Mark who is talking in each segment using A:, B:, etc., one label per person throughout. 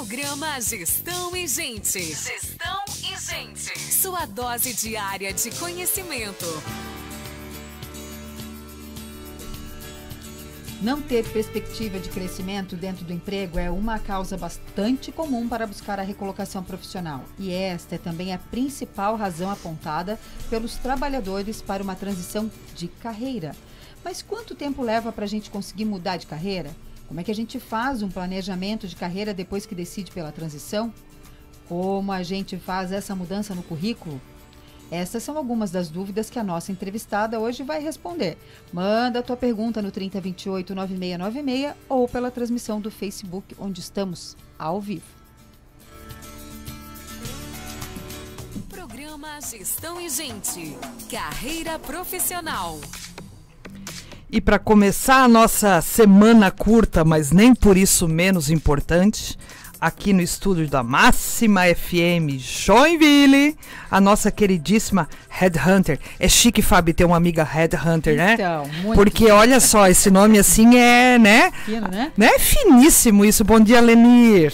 A: Programa Gestão e Gente. Gestão e Gente. Sua dose diária de conhecimento.
B: Não ter perspectiva de crescimento dentro do emprego é uma causa bastante comum para buscar a recolocação profissional. E esta é também a principal razão apontada pelos trabalhadores para uma transição de carreira. Mas quanto tempo leva para a gente conseguir mudar de carreira? Como é que a gente faz um planejamento de carreira depois que decide pela transição? Como a gente faz essa mudança no currículo? Essas são algumas das dúvidas que a nossa entrevistada hoje vai responder. Manda a tua pergunta no 3028 9696 ou pela transmissão do Facebook, onde estamos ao vivo.
A: Programa Gestão e Gente. Carreira profissional.
C: E para começar a nossa semana curta, mas nem por isso menos importante, aqui no estúdio da Máxima FM Joinville, a nossa queridíssima Headhunter. É chique, Fábio, ter uma amiga Headhunter, né?
B: Então, muito
C: Porque olha só, esse nome assim é, né?
B: fino, né?
C: Né? Finíssimo isso. Bom dia, Lenir.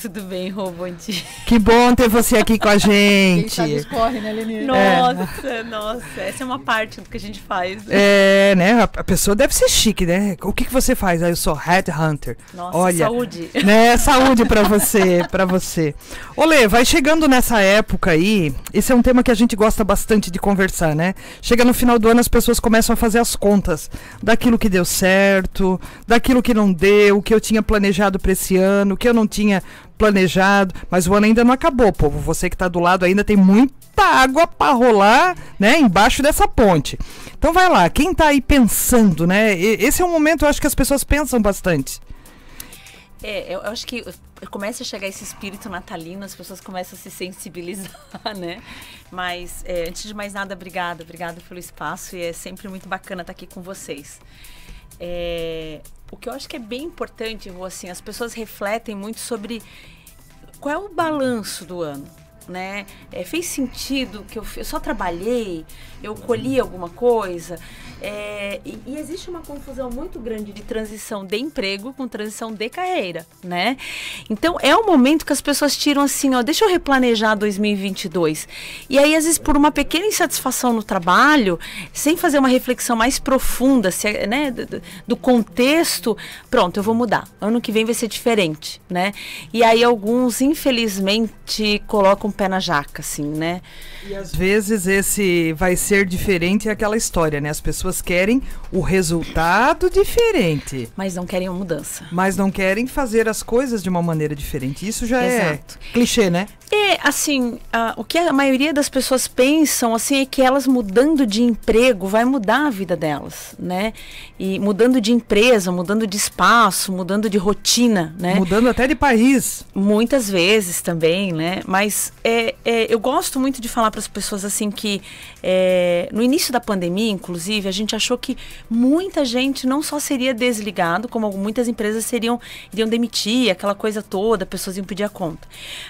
D: Tudo bem, Rô, bom dia.
C: Que bom ter você aqui com a
B: Quem sabe
C: gente.
B: escorre, né, Lenir?
D: Nossa, nossa, essa é uma parte do que a gente faz.
C: É, né? A a pessoa deve ser chique, né? O que, que você faz? Ah, eu sou Headhunter.
D: Nossa,
C: Olha,
D: saúde.
C: né? Saúde pra você, pra você. Olê, vai chegando nessa época aí. Esse é um tema que a gente gosta bastante de conversar, né? Chega no final do ano, as pessoas começam a fazer as contas daquilo que deu certo, daquilo que não deu, o que eu tinha planejado pra esse ano, o que eu não tinha planejado, mas o ano ainda não acabou, povo. Você que tá do lado ainda tem muita água pra rolar, né, embaixo dessa ponte. Então vai lá, quem tá aí pensando, né? Esse é um momento, eu acho que as pessoas pensam bastante.
D: É, eu, acho que começa a chegar esse espírito natalino, as pessoas começam a se sensibilizar, né? Mas, é, antes de mais nada, obrigada, obrigada pelo espaço e é sempre muito bacana estar aqui com vocês. É, o que eu acho que é bem importante, assim, as pessoas refletem muito sobre qual é o balanço do ano, né? É, fez sentido que eu, eu só trabalhei, eu colhi alguma coisa? É, e, e existe uma confusão muito grande de transição de emprego com transição de carreira, né? Então é o momento que as pessoas tiram assim, ó, deixa eu replanejar 2022. E aí às vezes por uma pequena insatisfação no trabalho, sem fazer uma reflexão mais profunda, se né, do- do contexto, pronto, eu vou mudar. Ano que vem vai ser diferente, né? E aí alguns infelizmente colocam o pé na jaca, assim, né?
C: E às vezes esse vai ser diferente é aquela história, né? As pessoas querem o resultado diferente,
D: Mas não querem uma mudança.
C: mas não querem fazer as coisas de uma maneira diferente. Isso já
D: Exato.
C: é clichê, né?
D: É, assim, a- o que a maioria das pessoas pensam, assim, é que elas mudando de emprego vai mudar a vida delas, né? E mudando de empresa, mudando de espaço, mudando de rotina, né?
C: Mudando até de país.
D: Muitas vezes também, né? Mas é, é, eu gosto muito de falar para as pessoas assim que é, no início da pandemia, inclusive, a gente achou que muita gente não só seria desligado, como muitas empresas seriam iriam demitir, aquela coisa toda, pessoas iam pedir a conta.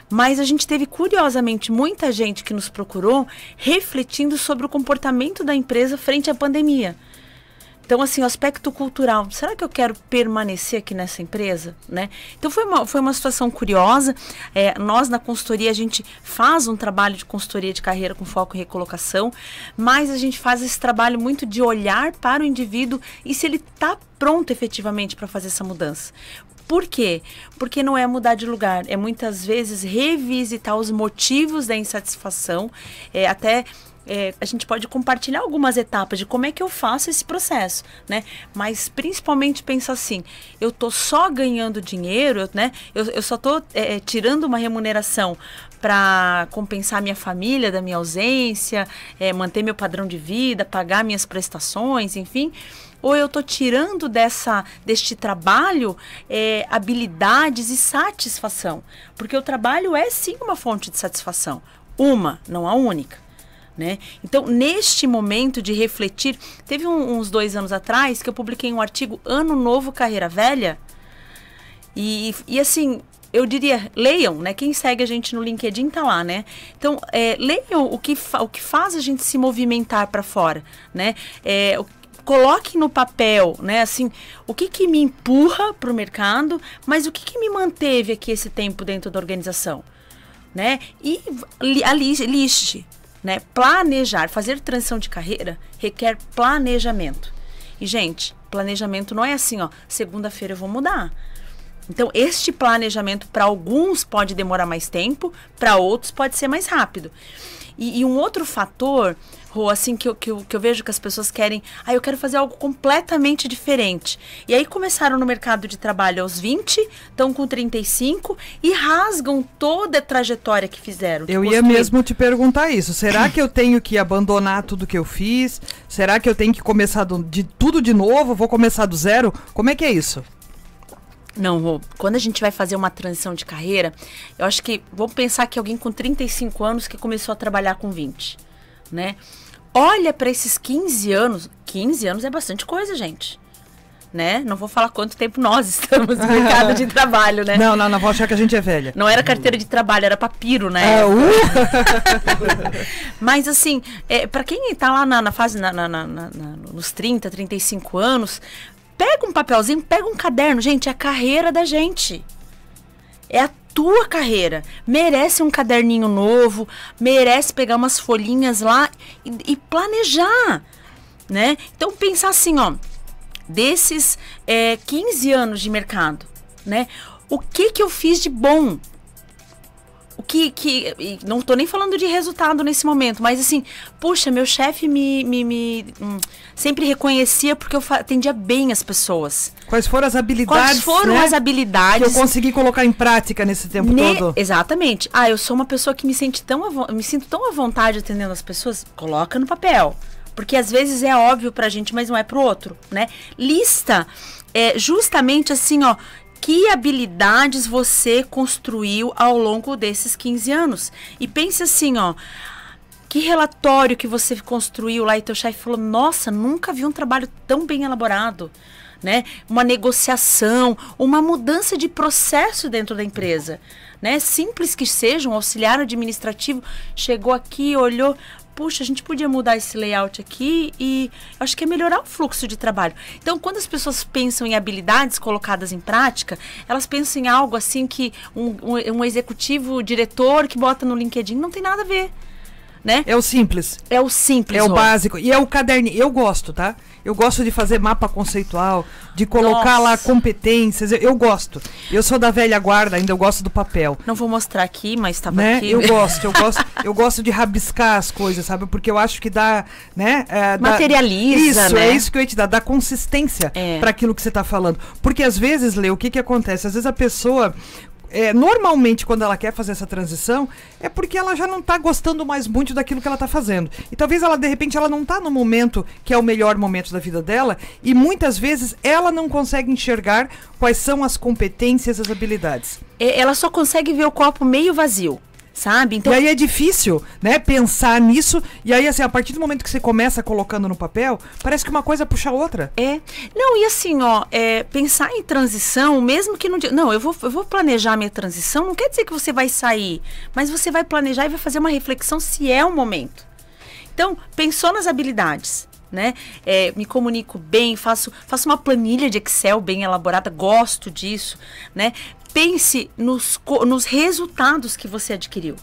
D: Mas a gente teve curiosamente muita gente que nos procurou refletindo sobre o comportamento da empresa frente à pandemia. Então, assim, o aspecto cultural, será que eu quero permanecer aqui nessa empresa, né? Então, foi uma, foi uma situação curiosa. É, nós, na consultoria, a gente faz um trabalho de consultoria de carreira com foco em recolocação, mas a gente faz esse trabalho muito de olhar para o indivíduo e se ele está pronto efetivamente para fazer essa mudança. Por quê? Porque não é mudar de lugar, é muitas vezes revisitar os motivos da insatisfação, é, até é, a gente pode compartilhar algumas etapas de como é que eu faço esse processo, né? Mas principalmente pensa assim, eu tô só ganhando dinheiro, né? Eu, eu só tô é, tirando uma remuneração para compensar minha família da minha ausência, é, manter meu padrão de vida, pagar minhas prestações, enfim. Ou eu tô tirando dessa deste trabalho é, habilidades e satisfação, porque o trabalho é sim uma fonte de satisfação, uma, não a única. Né? Então, neste momento de refletir, teve um- uns dois anos atrás que eu publiquei um artigo Ano Novo Carreira Velha. E, e assim, eu diria, leiam, né? Quem segue a gente no LinkedIn tá lá, né? Então, é, leiam o que, o que faz a gente se movimentar para fora, né? É, o- coloque no papel, né? Assim, o que que me empurra para o mercado, mas o que que me manteve aqui esse tempo dentro da organização, né? E a liste, né? Planejar, fazer transição de carreira requer planejamento. E gente, planejamento não é assim, ó, segunda-feira eu vou mudar. Então, este planejamento para alguns pode demorar mais tempo, para outros pode ser mais rápido. E, e um outro fator, Rô, assim, que eu, que, eu, que eu vejo que as pessoas querem, ah, eu quero fazer algo completamente diferente. E aí começaram no mercado de trabalho aos 20, estão com 35 e rasgam toda a trajetória que fizeram.
C: Eu ia mesmo te perguntar isso. Será que eu tenho que abandonar tudo que eu fiz? Será que eu tenho que começar do, de tudo de novo? Vou começar do zero? Como é que é isso?
D: Não, quando a gente vai fazer uma transição de carreira, eu acho que vamos pensar que alguém com 35 anos que começou a trabalhar com 20, né? Olha para esses 15 anos, 15 anos é bastante coisa, gente. Né? Não vou falar quanto tempo nós estamos no mercado de trabalho, né?
C: Não, não, não vou achar que a gente é velha.
D: Não era carteira de trabalho, era papiro, né? É, uh! Mas assim, é, para quem está lá na, na fase, na, na, nos 30, 35 anos, Pega um papelzinho, pega um caderno. Gente, é a carreira da gente. É a tua carreira. Merece um caderninho novo, merece pegar umas folhinhas lá e, e planejar, né? Então, pensar assim, ó, desses é, 15 anos de mercado, né? O que que eu fiz de bom? O que, que não estou nem falando de resultado nesse momento, mas assim, puxa, meu chefe me, me, me hum, sempre reconhecia porque eu atendia bem as pessoas.
C: Quais foram as habilidades?
D: Quais foram né, as habilidades
C: que eu consegui colocar em prática nesse tempo ne todo?
D: Exatamente. Ah, eu sou uma pessoa que me sente tão me sinto tão à vontade atendendo as pessoas. Coloca no papel. Porque às vezes é óbvio pra gente, mas não é pro outro, né? Lista é justamente assim, ó, que habilidades você construiu ao longo desses 15 anos. E pense assim, ó, que relatório que você construiu lá e teu chefe falou: "Nossa, nunca vi um trabalho tão bem elaborado". Né? Uma negociação, uma mudança de processo dentro da empresa, né? Simples que seja, um auxiliar administrativo chegou aqui, olhou, puxa, a gente podia mudar esse layout aqui e acho que é melhorar o fluxo de trabalho. Então, quando as pessoas pensam em habilidades colocadas em prática, elas pensam em algo assim que um, um, executivo, diretor que bota no LinkedIn não tem nada a ver. Né?
C: É o simples.
D: É o simples.
C: É o básico. E é o caderninho. Eu gosto, tá? Eu gosto de fazer mapa conceitual, de colocar Nossa. lá competências. Eu, eu, gosto. Eu sou da velha guarda, ainda eu gosto do papel.
D: Não vou mostrar aqui, mas estava
C: né?
D: aqui.
C: Eu gosto, eu gosto, eu gosto de rabiscar as coisas, sabe? Porque eu acho que dá, né?
D: É, Materializa,
C: dá, isso,
D: né?
C: é isso que eu ia te dar, dá consistência é. para aquilo que você está falando. Porque às vezes, Lê, o que que acontece? Às vezes a pessoa é, normalmente, quando ela quer fazer essa transição, é porque ela já não está gostando mais muito daquilo que ela está fazendo. E talvez ela, de repente, ela não está no momento que é o melhor momento da vida dela, e muitas vezes ela não consegue enxergar quais são as competências, as habilidades.
D: É, ela só consegue ver o copo meio vazio sabe?
C: Então... E aí é difícil, né, pensar nisso. E aí, assim, a partir do momento que você começa colocando no papel, parece que uma coisa puxa a outra.
D: É. Não, e assim, ó, é, pensar em transição, mesmo que não. Não, eu vou, eu vou planejar minha transição, não quer dizer que você vai sair, mas você vai planejar e vai fazer uma reflexão se é o momento. Então, pensou nas habilidades. Né? É, me comunico bem, faço, faço uma planilha de Excel bem elaborada, gosto disso, né? Pense nos, nos resultados que você adquiriu.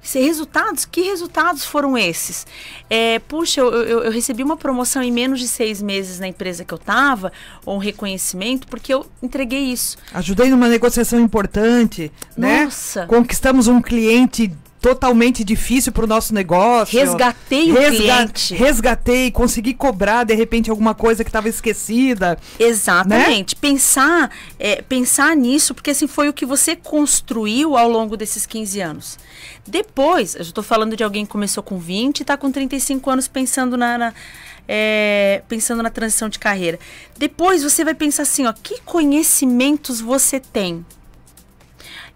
D: Se resultados, que resultados foram esses? É, puxa, eu, eu, eu, recebi uma promoção em menos de seis meses na empresa que eu estava, ou um reconhecimento, porque eu entreguei isso.
C: Ajudei numa negociação importante, né?
D: Nossa.
C: Conquistamos um cliente totalmente difícil para o nosso negócio.
D: Resgatei o Resga cliente.
C: Resgatei, consegui cobrar de repente alguma coisa que estava esquecida.
D: Exatamente. Né? Pensar, é, pensar nisso, porque assim foi o que você construiu ao longo desses 15 anos. Depois, eu estou falando de alguém que começou com 20 e está com 35 anos pensando na, na é, pensando na transição de carreira. Depois você vai pensar assim, ó, que conhecimentos você tem?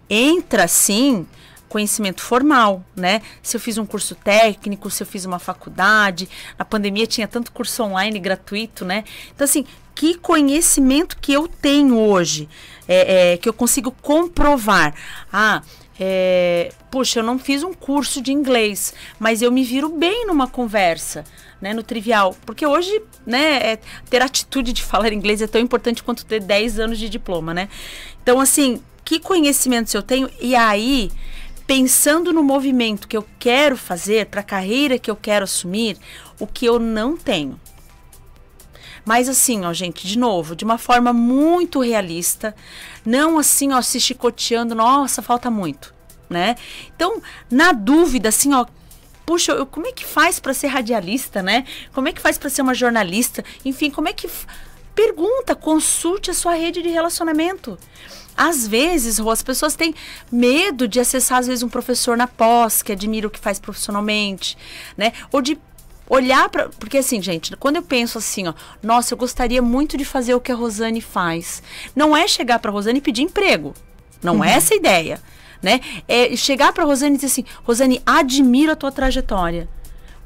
D: Entra sim conhecimento formal, né? Se eu fiz um curso técnico, se eu fiz uma faculdade, na pandemia tinha tanto curso online gratuito, né? Então, assim, que conhecimento que eu tenho hoje, é, é, que eu consigo comprovar. Ah, é, puxa, eu não fiz um curso de inglês, mas eu me viro bem numa conversa. né, no trivial. Porque hoje, né, é, ter atitude de falar inglês é tão importante quanto ter 10 anos de diploma, né? Então, assim, que conhecimentos eu tenho? E aí, pensando no movimento que eu quero fazer, para a carreira que eu quero assumir, o que eu não tenho. Mas assim, ó, gente, de novo, de uma forma muito realista, não assim, ó, se chicoteando, nossa, falta muito, né? Então, na dúvida, assim, ó, puxa, eu, como é que faz para ser radialista, né? Como é que faz para ser uma jornalista? Enfim, como é que pergunta, consulte a sua rede de relacionamento. Às vezes, Rô, as pessoas têm medo de acessar, às vezes, um professor na pós, que admira o que faz profissionalmente, né? Ou de olhar para. Porque, assim, gente, quando eu penso assim, ó, nossa, eu gostaria muito de fazer o que a Rosane faz. Não é chegar para a Rosane e pedir emprego. Não é uhum. é essa a ideia né? É chegar para Rosane e dizer assim, Rosane, admiro a tua trajetória.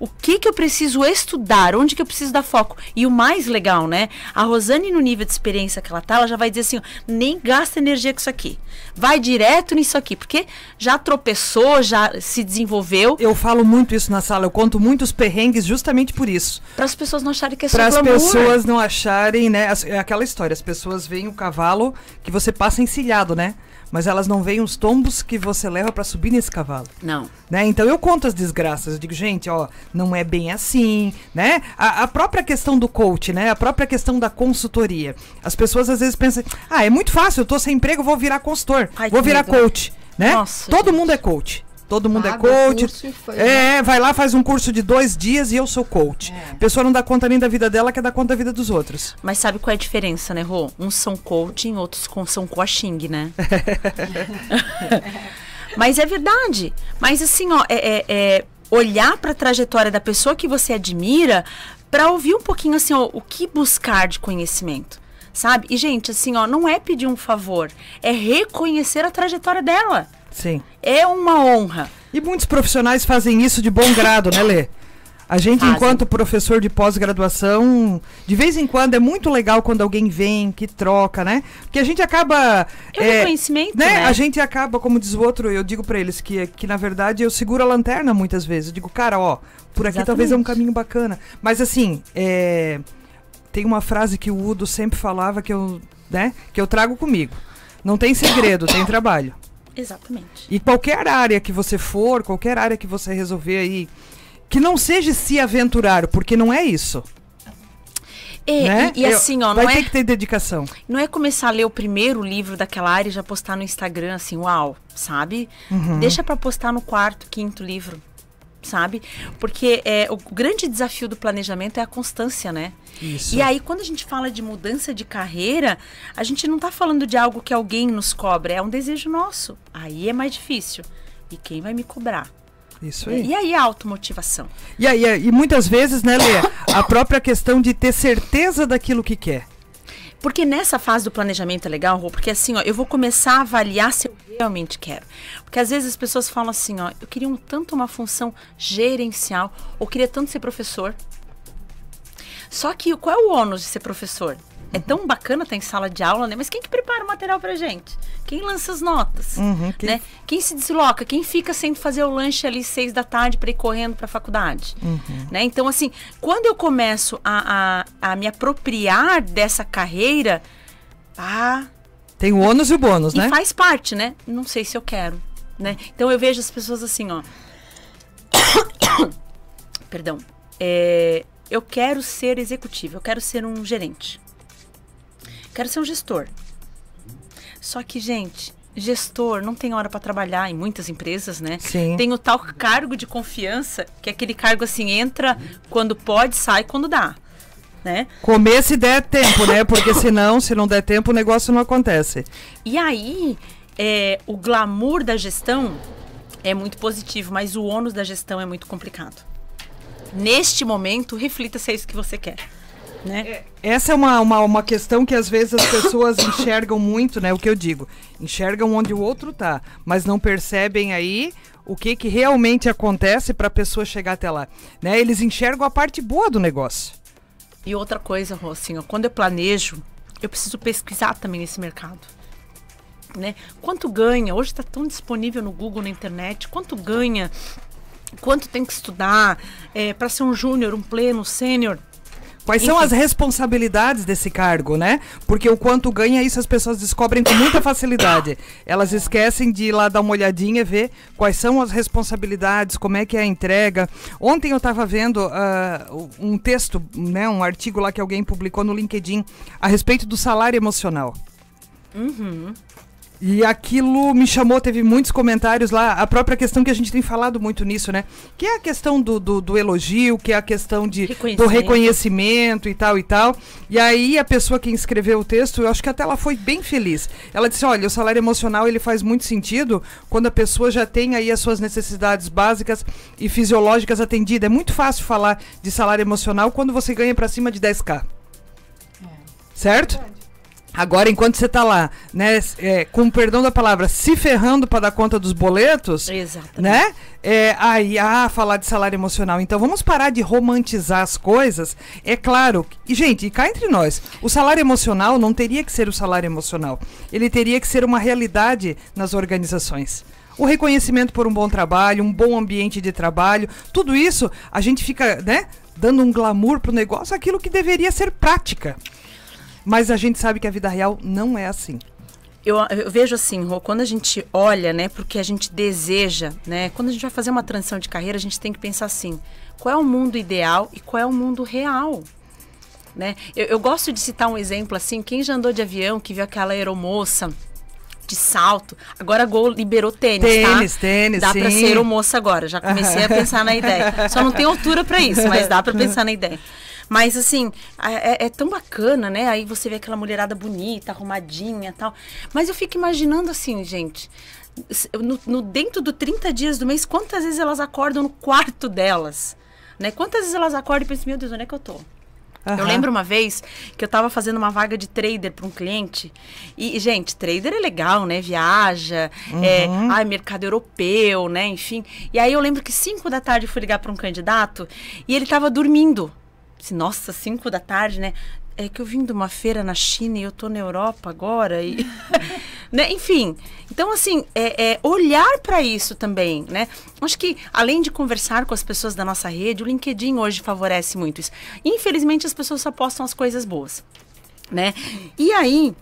D: O que que eu preciso estudar? Onde que eu preciso dar foco? E o mais legal, né? A Rosane, no nível de experiência que ela tá, ela já vai dizer assim, ó, nem gasta energia com isso aqui. Vai direto nisso aqui, porque já tropeçou, já se desenvolveu.
C: Eu falo muito isso na sala, eu conto muitos perrengues justamente por isso.
D: Para as pessoas não acharem que é só
C: Para as pessoas não acharem, né? É aquela história, as pessoas veem o cavalo que você passa encilhado, né? Mas elas não veem os tombos que você leva para subir nesse cavalo.
D: Não.
C: Né? Então eu conto as desgraças, eu digo, gente, ó, não é bem assim, né? A, a, própria questão do coach, né? A própria questão da consultoria. As pessoas às vezes pensam, ah, é muito fácil, eu tô sem emprego, vou virar consultor, Ai, vou virar medo. coach, né? Nossa, Todo gente. mundo é coach. Todo mundo é coach. Foi, é, né? vai lá, faz um curso de dois dias e eu sou coach. É. A pessoa não dá conta nem da vida dela, quer dar conta da vida dos outros.
D: Mas sabe qual é a diferença, né, Rô? Uns são coaching, outros são coaching, né? Mas é verdade. Mas assim, ó, é, é, é olhar para a trajetória da pessoa que você admira para ouvir um pouquinho assim, ó, o que buscar de conhecimento sabe? E, gente, assim, ó, não é pedir um favor, é reconhecer a trajetória dela.
C: Sim.
D: É uma honra.
C: E muitos profissionais fazem isso de bom grado, né, Lê? A gente, Fazem. enquanto professor de pós-graduação, de vez em quando é muito legal quando alguém vem, que troca, né? Porque a gente acaba.
D: É, é reconhecimento,
C: né? né? A gente acaba, como diz o outro, eu digo para eles que, que, na verdade, eu seguro a lanterna muitas vezes. Eu digo, cara, ó, por aqui Exatamente. talvez é um caminho bacana. Mas assim, é, tem uma frase que o Udo sempre falava que eu, né, que eu trago comigo. Não tem segredo, tem trabalho.
D: Exatamente.
C: E qualquer área que você for, qualquer área que você resolver aí, que não seja se aventurar, porque não é isso.
D: E, né? e, e assim, ó,
C: vai
D: não
C: ter
D: é,
C: que ter dedicação.
D: Não é começar a ler o primeiro livro daquela área e já postar no Instagram assim, uau, sabe? Uhum. Deixa para postar no quarto, quinto livro sabe? Porque é, o grande desafio do planejamento é a constância, né? Isso. E aí, quando a gente fala de mudança de carreira, a gente não está falando de algo que alguém nos cobra, é um desejo nosso. Aí é mais difícil. E quem vai me cobrar?
C: Isso aí.
D: E aí a automotivação.
C: E aí, e muitas vezes, né, Lê, a própria questão de ter certeza daquilo que quer.
D: Porque nessa fase do planejamento é legal, Rô, porque assim, ó, eu vou começar a avaliar se eu realmente quero. Porque às vezes as pessoas falam assim, ó, eu queria um, tanto uma função gerencial, ou queria tanto ser professor. Só que qual é o ônus de ser professor? É tão bacana estar em sala de aula, né? Mas quem que prepara o material pra gente? Quem lança as notas? Uhum, quem... Né? quem se desloca? Quem fica sem fazer o lanche ali seis da tarde para ir correndo para a faculdade? Uhum. Né? Então, assim, quando eu começo a, a, a me apropriar dessa carreira, ah,
C: tem o ônus e o bônus,
D: e
C: né?
D: Faz parte, né? Não sei se eu quero, né? Então eu vejo as pessoas assim, ó. Perdão. É, eu quero ser executivo, eu quero ser um gerente. Quero ser um gestor. Só que, gente, gestor não tem hora para trabalhar em muitas empresas, né?
C: Sim.
D: Tem o tal cargo de confiança, que é aquele cargo assim, entra quando pode, sai quando dá. Né?
C: Comer se der tempo, né? Porque senão, se não der tempo, o negócio não acontece.
D: E aí, é, o glamour da gestão é muito positivo, mas o ônus da gestão é muito complicado. Neste momento, reflita se é isso que você quer. Né? É,
C: essa é uma, uma, uma questão que às vezes as pessoas enxergam muito, né? O que eu digo, enxergam onde o outro tá, mas não percebem aí o que, que realmente acontece para a pessoa chegar até lá. Né? Eles enxergam a parte boa do negócio.
D: E outra coisa, ó, quando eu planejo, eu preciso pesquisar também nesse mercado. Né? Quanto ganha? Hoje está tão disponível no Google, na internet. Quanto ganha quanto tem que estudar é, para ser um júnior, um pleno, um sênior.
C: Quais são
D: Enfim.
C: as responsabilidades desse cargo, né? Porque o quanto ganha, isso as pessoas descobrem com muita facilidade. Elas esquecem de ir lá dar uma olhadinha e ver quais são as responsabilidades, como é que é a entrega. Ontem eu estava vendo ah, um texto, né, um artigo lá que alguém publicou no LinkedIn a respeito do salário emocional. E aquilo me chamou, teve muitos comentários lá, a própria questão que a gente tem falado muito nisso, né? Que é a questão do, do, do elogio, que é a questão de, do
D: Reconhecimento.
C: reconhecimento e tal e tal. E aí a pessoa que escreveu o texto, eu acho que até ela foi bem feliz. Ela disse, olha, o salário emocional ele faz muito sentido quando a pessoa já tem aí as suas necessidades básicas e fisiológicas atendidas. É muito fácil falar de salário emocional quando você ganha para cima de 10k. Certo? Agora, enquanto você tá lá, né, é, com o perdão da palavra, se ferrando para dar conta dos boletos,
D: Exatamente.
C: né? É, aí, ah, falar de salário emocional. Então, vamos parar de romantizar as coisas. É claro. E, gente, e cá entre nós, o salário emocional não teria que ser o salário emocional. Ele teria que ser uma realidade nas organizações. O reconhecimento por um bom trabalho, um bom ambiente de trabalho, tudo isso a gente fica, né, dando um glamour pro negócio, aquilo que deveria ser prática. Mas a gente sabe que a vida real não é assim.
D: Eu, eu vejo assim, Rô, quando a gente olha, né, porque a gente deseja, né, quando a gente vai fazer uma transição de carreira, a gente tem que pensar assim, qual é o mundo ideal e qual é o mundo real, né? Eu, eu gosto de citar um exemplo assim, quem já andou de avião, que viu aquela aeromoça de salto, agora a Gol liberou tênis,
C: Tênis,
D: tá?
C: tênis,
D: Dá pra
C: sim.
D: ser aeromoça agora, já comecei a pensar na ideia. Só não tem altura pra isso, mas dá pra pensar na ideia. Mas assim, é, é tão bacana, né? Aí você vê aquela mulherada bonita, arrumadinha e tal. Mas eu fico imaginando assim, gente. No, no- dentro do 30 dias do mês, quantas vezes elas acordam no quarto delas? Né? Quantas vezes elas acordam e pensam, meu Deus, onde é que eu tô? Eu
C: Aham.
D: lembro uma vez que eu tava fazendo uma vaga de trader para um cliente. E, gente, trader é legal, né? Viaja, é, ai, mercado europeu, né? Enfim. E aí eu lembro que 5 da tarde eu fui ligar para um candidato e ele tava dormindo. Disse, Nossa, 5 da tarde, né? É que eu vim de uma feira na China e eu tô na Europa agora. E... né? Enfim, então assim, é, é olhar para isso também, né? Acho que além de conversar com as pessoas da nossa rede, o LinkedIn hoje favorece muito isso. Infelizmente as pessoas só postam as coisas boas, né? E aí,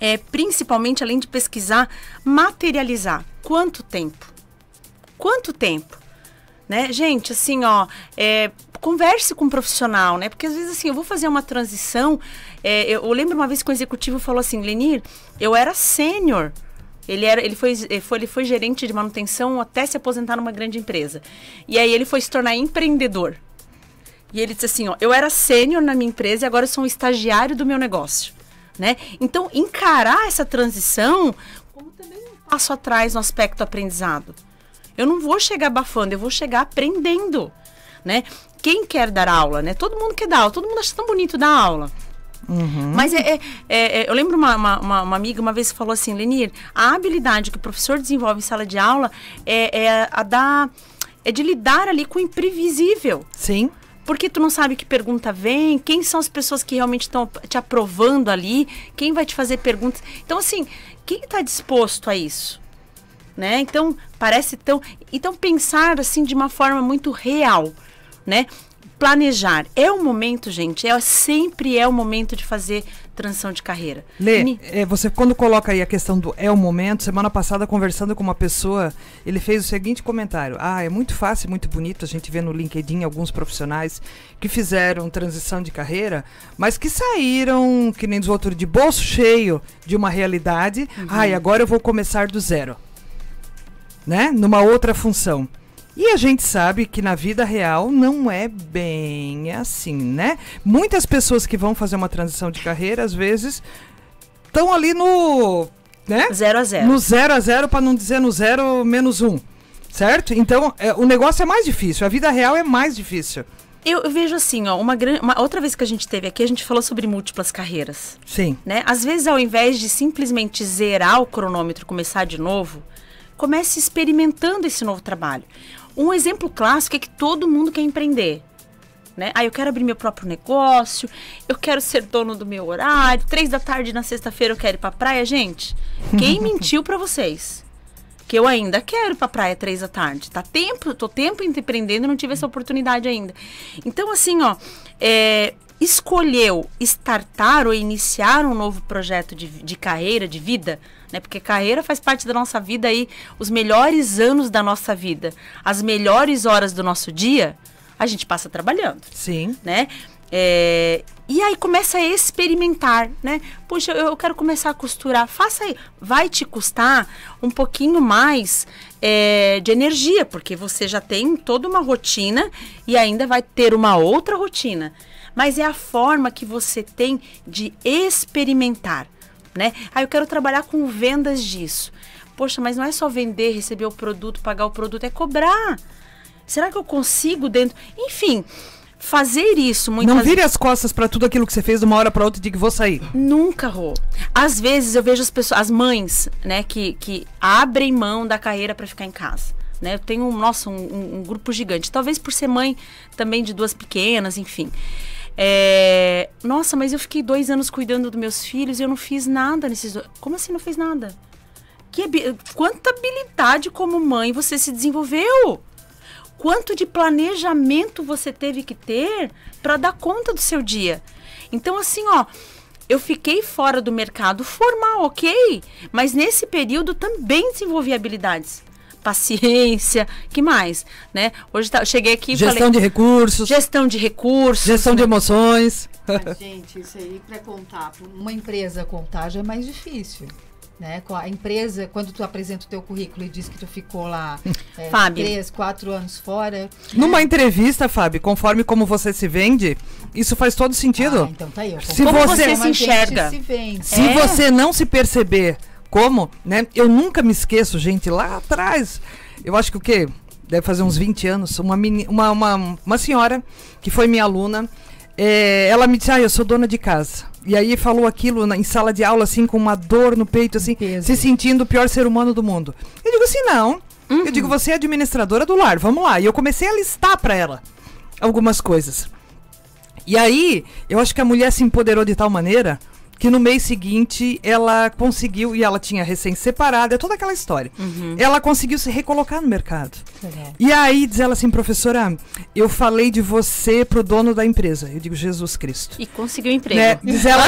D: é, principalmente além de pesquisar, materializar. Quanto tempo? Quanto tempo? Né? Gente, assim, ó, é, converse com um profissional, né? Porque às vezes, assim, eu vou fazer uma transição. é, eu, eu lembro uma vez que o executivo falou assim, Lenir, eu era sênior. Ele, era, ele, foi, ele, foi, ele foi gerente de manutenção até se aposentar numa grande empresa. E aí ele foi se tornar empreendedor. E ele disse assim, ó, eu era sênior na minha empresa e agora eu sou um estagiário do meu negócio, né? Então, encarar essa transição como também um passo atrás no aspecto aprendizado. Eu não vou chegar abafando, eu vou chegar aprendendo, né? Quem quer dar aula, né? Todo mundo quer dar aula, todo mundo acha tão bonito dar aula. Mas é, é- é- é- eu lembro uma, uma, uma- amiga uma vez que falou assim, Lenir, a habilidade que o professor desenvolve em sala de aula é, é a da é de lidar ali com o imprevisível.
C: Sim.
D: Porque tu não sabe que pergunta vem, quem são as pessoas que realmente estão te aprovando ali, quem vai te fazer perguntas. Então, assim, quem está disposto a isso? Né? Então, parece tão. Então, pensar assim de uma forma muito real, né? Planejar. É o momento, gente, é, sempre é o momento de fazer transição de carreira.
C: Lê,
D: Me-
C: é, você quando coloca aí a questão do é o momento, semana passada conversando com uma pessoa, ele fez o seguinte comentário: Ah, é muito fácil, muito bonito, a gente vê no LinkedIn alguns profissionais que fizeram transição de carreira, mas que saíram, que nem dos outros, de bolso cheio de uma realidade. Ah, e agora eu vou começar do zero. Né? Numa outra função. E a gente sabe que na vida real não é bem assim, né? Muitas pessoas que vão fazer uma transição de carreira, às vezes, estão ali no. Né?
D: Zero a zero.
C: No zero a zero, para não dizer no zero menos um. Certo? Então, é, o negócio é mais difícil. A vida real é mais difícil.
D: Eu, eu vejo assim, ó, uma, uma outra vez que a gente teve aqui, a gente falou sobre múltiplas carreiras.
C: Sim.
D: né? Às vezes, ao invés de simplesmente zerar o cronômetro e começar de novo, comece experimentando esse novo trabalho. Um exemplo clássico é que todo mundo quer empreender. Né? Ah, eu quero abrir meu próprio negócio, eu quero ser dono do meu horário, três da tarde na sexta-feira eu quero ir pra praia. Gente, quem mentiu pra vocês? que eu ainda quero ir pra praia três da tarde. Tá tempo, tô tempo empreendendo, não tive essa oportunidade ainda. Então, assim, ó, é, escolheu startar ou iniciar um novo projeto de, de carreira, de vida, né? Porque carreira faz parte da nossa vida aí, os melhores anos da nossa vida, as melhores horas do nosso dia, a gente passa trabalhando.
C: Sim.
D: Né? É, e aí começa a experimentar, né? Puxa, eu quero começar a costurar. Faça aí. Vai te custar um pouquinho mais é, de energia, porque você já tem toda uma rotina e ainda vai ter uma outra rotina. Mas é a forma que você tem de experimentar, né? Aí eu quero trabalhar com vendas disso. Poxa, mas não é só vender, receber o produto, pagar o produto, é cobrar. Será que eu consigo dentro? Enfim, fazer isso muitas
C: Não vire as costas para tudo aquilo que você fez de uma hora para outra e diga que vou sair.
D: Nunca, Rô. Às vezes eu vejo as pessoas, as mães, né, que, que abrem mão da carreira para ficar em casa. Né? Eu tenho, nossa, um, um, um, grupo gigante. Talvez por ser mãe também de duas pequenas, enfim. É... Nossa, mas eu fiquei dois anos cuidando dos meus filhos e eu não fiz nada nesses dois. Como assim não fez nada? Que, quanta habilidade como mãe você se desenvolveu? quanto de planejamento você teve que ter para dar conta do seu dia. Então, assim, ó, eu fiquei fora do mercado formal, ok, mas nesse período também desenvolvi habilidades. Paciência, que mais, né? Hoje tá, cheguei aqui
C: Gestão
D: falei,
C: de recursos.
D: Gestão de recursos.
C: Gestão né? de emoções.
B: Mas, gente, isso aí para contar, uma empresa contar já é mais difícil né? Com a empresa, quando tu apresenta o teu currículo e diz que tu ficou lá é, três, quatro anos fora.
C: Numa né? entrevista, Fábio, conforme como você se vende, isso faz todo sentido. Ah,
B: então tá aí.
C: Se como você,
D: se enxerga.
B: Se,
C: se é. você não se perceber como, né? Eu nunca me esqueço, gente, lá atrás, eu acho que o quê? Deve fazer uns 20 anos, uma, meni, uma, uma, uma senhora que foi minha aluna, é, ela me disse, ah, eu sou dona de casa. E aí falou aquilo na, em sala de aula, assim, com uma dor no peito, assim, se sentindo o pior ser humano do mundo. Eu digo assim, não. Uhum. Eu digo, você é administradora do lar, vamos lá. E eu comecei a listar para ela algumas coisas. E aí, eu acho que a mulher se empoderou de tal maneira que no mês seguinte ela conseguiu, e ela tinha recém-separada, é toda aquela história. Uhum. Ela conseguiu se recolocar no mercado. E aí diz ela assim, professora, eu falei de você pro dono da empresa. Eu digo, Jesus Cristo.
D: E conseguiu emprego.
C: Né? Diz, ela,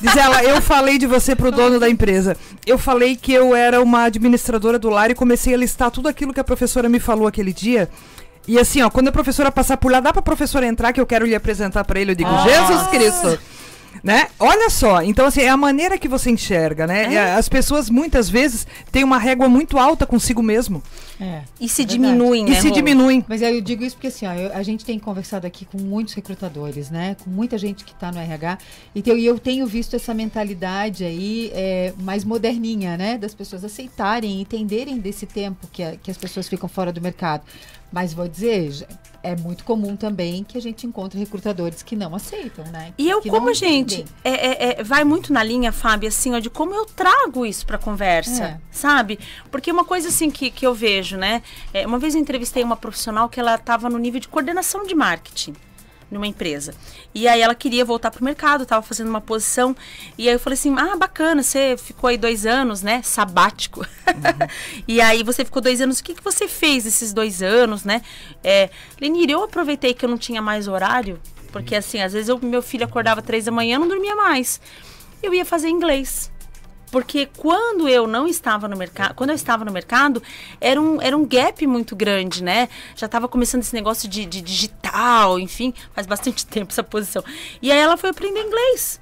C: diz ela, eu falei de você pro dono da empresa. Eu falei que eu era uma administradora do lar e comecei a listar tudo aquilo que a professora me falou aquele dia. E assim, ó, quando a professora passar por lá, dá pra professora entrar que eu quero lhe apresentar para ele. Eu digo, Jesus Cristo. Né? Olha só, então assim, é a maneira que você enxerga, né? É. As pessoas muitas vezes têm uma régua muito alta consigo mesmo.
D: É, e se é diminuem, né?
C: E se diminuem.
B: Mas eu digo isso porque assim, ó, eu, a gente tem conversado aqui com muitos recrutadores, né? Com muita gente que está no RH. Então, e eu tenho visto essa mentalidade aí é, mais moderninha, né? Das pessoas aceitarem, entenderem desse tempo que, a, que as pessoas ficam fora do mercado. Mas vou dizer, é muito comum também que a gente encontre recrutadores que não aceitam, né?
D: E eu,
B: que
D: como, gente, é, é, é, vai muito na linha, Fábio, assim, ó, de como eu trago isso pra conversa, é. sabe? Porque uma coisa, assim, que, que eu vejo, né? É, uma vez eu entrevistei uma profissional que ela estava no nível de coordenação de marketing numa empresa. E aí ela queria voltar pro mercado, estava fazendo uma posição. E aí eu falei assim: ah, bacana, você ficou aí dois anos, né? Sabático. Uhum. e aí você ficou dois anos. O que, que você fez esses dois anos, né? É, Lenir, eu aproveitei que eu não tinha mais horário, porque assim, às vezes eu, meu filho acordava três da manhã, não dormia mais. Eu ia fazer inglês. Porque quando eu não estava no mercado, quando eu estava no mercado, era um, era um gap muito grande, né? Já estava começando esse negócio de, de, digital, enfim, faz bastante tempo essa posição. E aí ela foi aprender inglês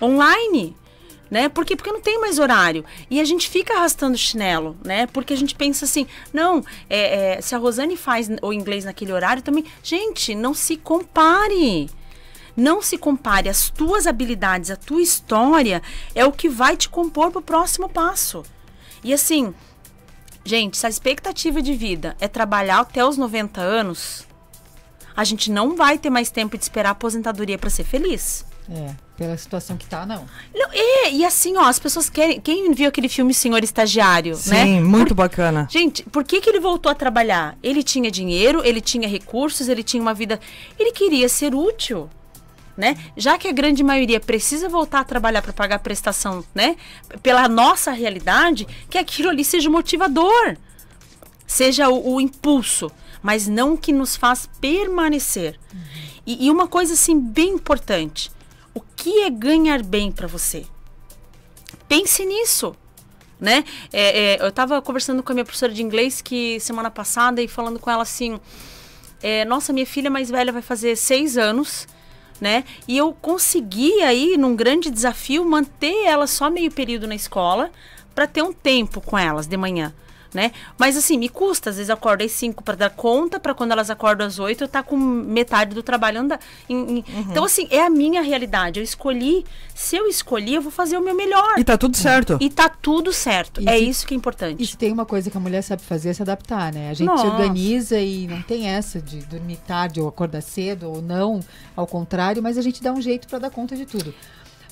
D: online. Né? Por quê? Porque não tem mais horário. E a gente fica arrastando chinelo, né? Porque a gente pensa assim, não, é, é, se a Rosane faz o inglês naquele horário também. Gente, não se compare. Não se compare as tuas habilidades, a tua história é o que vai te compor para o próximo passo. E assim, gente, se a expectativa de vida é trabalhar até os 90 anos, a gente não vai ter mais tempo de esperar a aposentadoria para ser feliz.
B: É, pela situação que tá, não.
D: não e, e assim, ó, as pessoas querem. Quem viu aquele filme Senhor Estagiário,
C: Sim,
D: né?
C: Sim, muito por, bacana.
D: Gente, por que, que ele voltou a trabalhar? Ele tinha dinheiro, ele tinha recursos, ele tinha uma vida. Ele queria ser útil Né? Já que a grande maioria precisa voltar a trabalhar para pagar a prestação, né? Pela nossa realidade, que aquilo ali seja motivador, seja o, o impulso, mas não que nos faz permanecer. Uhum. E, e uma coisa assim bem importante: o que é ganhar bem para você? Pense nisso né? É, é, eu estava conversando com a minha professora de inglês que semana passada e falando com ela assim, é, nossa, minha filha mais velha vai fazer seis anos, né? E eu consegui aí, num grande desafio, manter ela só meio período na escola para ter um tempo com elas de manhã né? Mas assim, me custa, às vezes acordo às 5 para dar conta, para quando elas acordam às 8 eu tá com metade do trabalho andar. Uhum. Então assim, é a minha realidade. Eu escolhi, se eu escolhi, eu vou fazer o meu melhor.
C: E tá tudo certo.
D: E tá tudo certo. E é se, isso que é importante.
B: E se tem uma coisa que a mulher sabe fazer é se adaptar, né? A gente Nossa. se organiza e não tem essa de dormir tarde ou acordar cedo ou não, ao contrário, mas a gente dá um jeito para dar conta de tudo.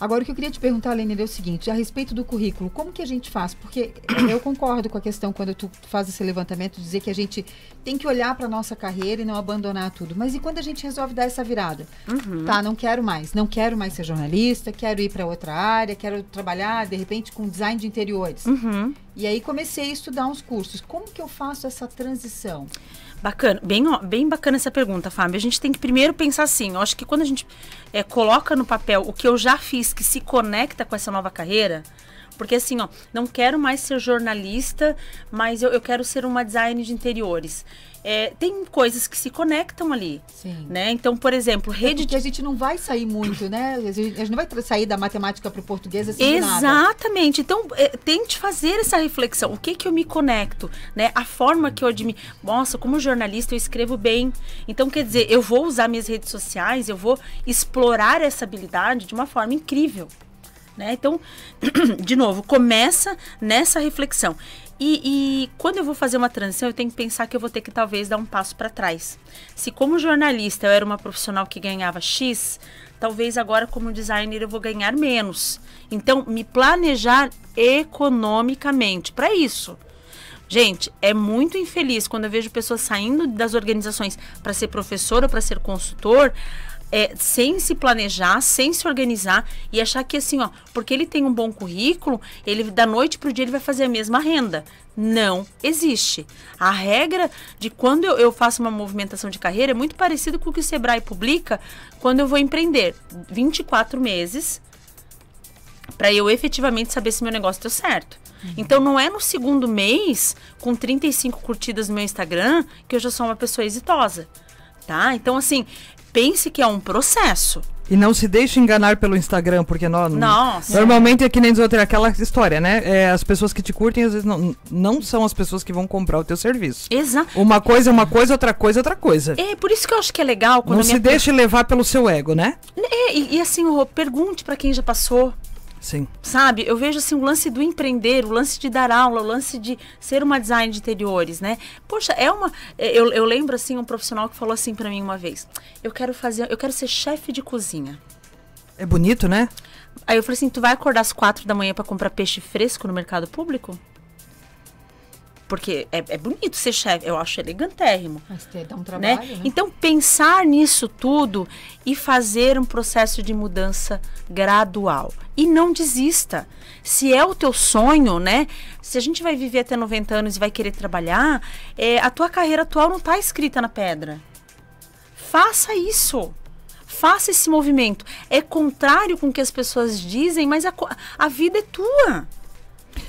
B: Agora, o que eu queria te perguntar, Lênin, é o seguinte, a respeito do currículo, como que a gente faz? Porque eu concordo com a questão, quando tu faz esse levantamento, dizer que a gente tem que olhar para nossa carreira e não abandonar tudo. Mas e quando a gente resolve dar essa virada? Uhum. Tá, não quero mais, não quero mais ser jornalista, quero ir para outra área, quero trabalhar, de repente, com design de interiores. Uhum. E aí comecei a estudar uns cursos. Como que eu faço essa transição?
D: Bacana, bem, bem bacana essa pergunta, Fábio. A gente tem que primeiro pensar assim, eu acho que quando a gente é, coloca no papel o que eu já fiz que se conecta com essa nova carreira, porque assim, ó, não quero mais ser jornalista, mas eu, eu quero ser uma design de interiores é, tem coisas que se conectam ali. Sim. Né? Então, por exemplo,
B: é
D: rede. É
B: porque a gente não vai sair muito, né? A gente não vai sair da matemática para o português assim.
D: Exatamente. Então, é, tente fazer essa reflexão. O que que eu me conecto? Né? A forma que eu admiro. Nossa, como jornalista eu escrevo bem. Então, quer dizer, eu vou usar minhas redes sociais, eu vou explorar essa habilidade de uma forma incrível. Né? Então, de novo, começa nessa reflexão. E, e, quando eu vou fazer uma transição, eu tenho que pensar que eu vou ter que talvez dar um passo para trás. Se como jornalista eu era uma profissional que ganhava X, talvez agora como designer eu vou ganhar menos. Então, me planejar economicamente para isso. Gente, é muito infeliz quando eu vejo pessoas saindo das organizações para ser professor ou para ser consultor é, sem se planejar, sem se organizar e achar que assim, ó, porque ele tem um bom currículo, ele da noite para o dia ele vai fazer a mesma renda. Não existe. A regra de quando eu, eu faço uma movimentação de carreira é muito parecido com o que o Sebrae publica quando eu vou empreender. 24 meses para eu efetivamente saber se meu negócio deu certo. Uhum. Então não é no segundo mês, com 35 curtidas no meu Instagram, que eu já sou uma pessoa exitosa. Tá? Então, assim, pense que é um processo.
C: E não se deixe enganar pelo Instagram, porque no,
D: Nossa.
C: normalmente é que nem outros, aquela história, né? É, as pessoas que te curtem, às vezes, não, não são as pessoas que vão comprar o teu serviço.
D: Exato.
C: Uma coisa é uma coisa, outra coisa é outra coisa.
D: É, por isso que eu acho que é legal
C: quando Não se deixe levar pelo seu ego, né?
D: É, e, e assim, pergunte para quem já passou.
C: Sim.
D: Sabe? Eu vejo assim o lance do empreender, o lance de dar aula, o lance de ser uma design de interiores, né? Poxa, é uma. É, eu, eu lembro assim um profissional que falou assim para mim uma vez: eu quero fazer, eu quero ser chefe de cozinha.
C: É bonito, né?
D: Aí eu falei assim: tu vai acordar às quatro da manhã para comprar peixe fresco no mercado público? Porque é, é bonito ser chefe, eu acho elegantérrimo.
B: Mas dá um né? trabalho,
D: né? né? Então, pensar nisso tudo e fazer um processo de mudança gradual. E não desista. Se é o teu sonho, né? Se a gente vai viver até 90 anos e vai querer trabalhar, é, a tua carreira atual não está escrita na pedra. Faça isso faça esse movimento. É contrário com o que as pessoas dizem, mas a, a vida é tua.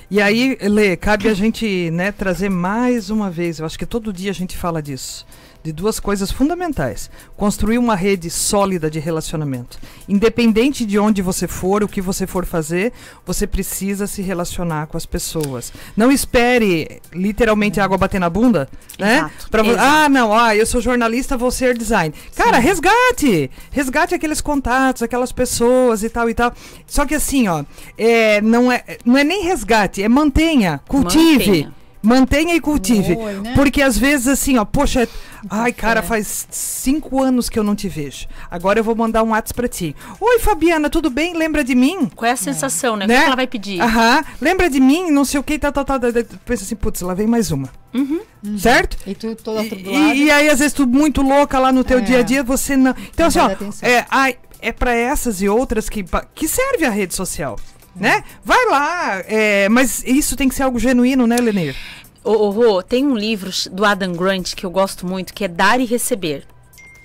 C: E aí, Lê, cabe a gente né, trazer mais uma vez, eu acho que todo dia a gente fala disso de duas coisas fundamentais: construir uma rede sólida de relacionamento. Independente de onde você for, o que você for fazer, você precisa se relacionar com as pessoas. Não espere literalmente a água bater na bunda, né? Exato, exato. Ah, não, ah, eu sou jornalista, vou ser design. Cara, Sim. resgate! Resgate aqueles contatos, aquelas pessoas e tal e tal. Só que assim, ó, é, não, é, não é nem resgate, é mantenha, cultive. Mantenha. Mantenha e cultive. Oi, né? Porque às vezes, assim, ó, poxa, ai, cara, faz cinco anos que eu não te vejo. Agora eu vou mandar um WhatsApp pra ti. Oi, Fabiana, tudo bem? Lembra de mim?
D: Qual é a sensação, né? né? O que ela vai pedir?
C: Aham. Lembra de mim? Não sei o que, tal, tal, tal. Pensa assim, putz, lá vem mais uma. Uhum. Certo?
B: E tu toda
C: e, e, e, aí, às vezes, tu muito louca lá no teu é. dia a dia, você não. Então, não assim, ó, é, ai, é para essas e outras que, que serve a rede social. Né? Vai lá, é, mas isso tem que ser algo genuíno, né, Lenir?
D: Ô, ô, tem um livro do Adam Grant que eu gosto muito, que é Dar e Receber.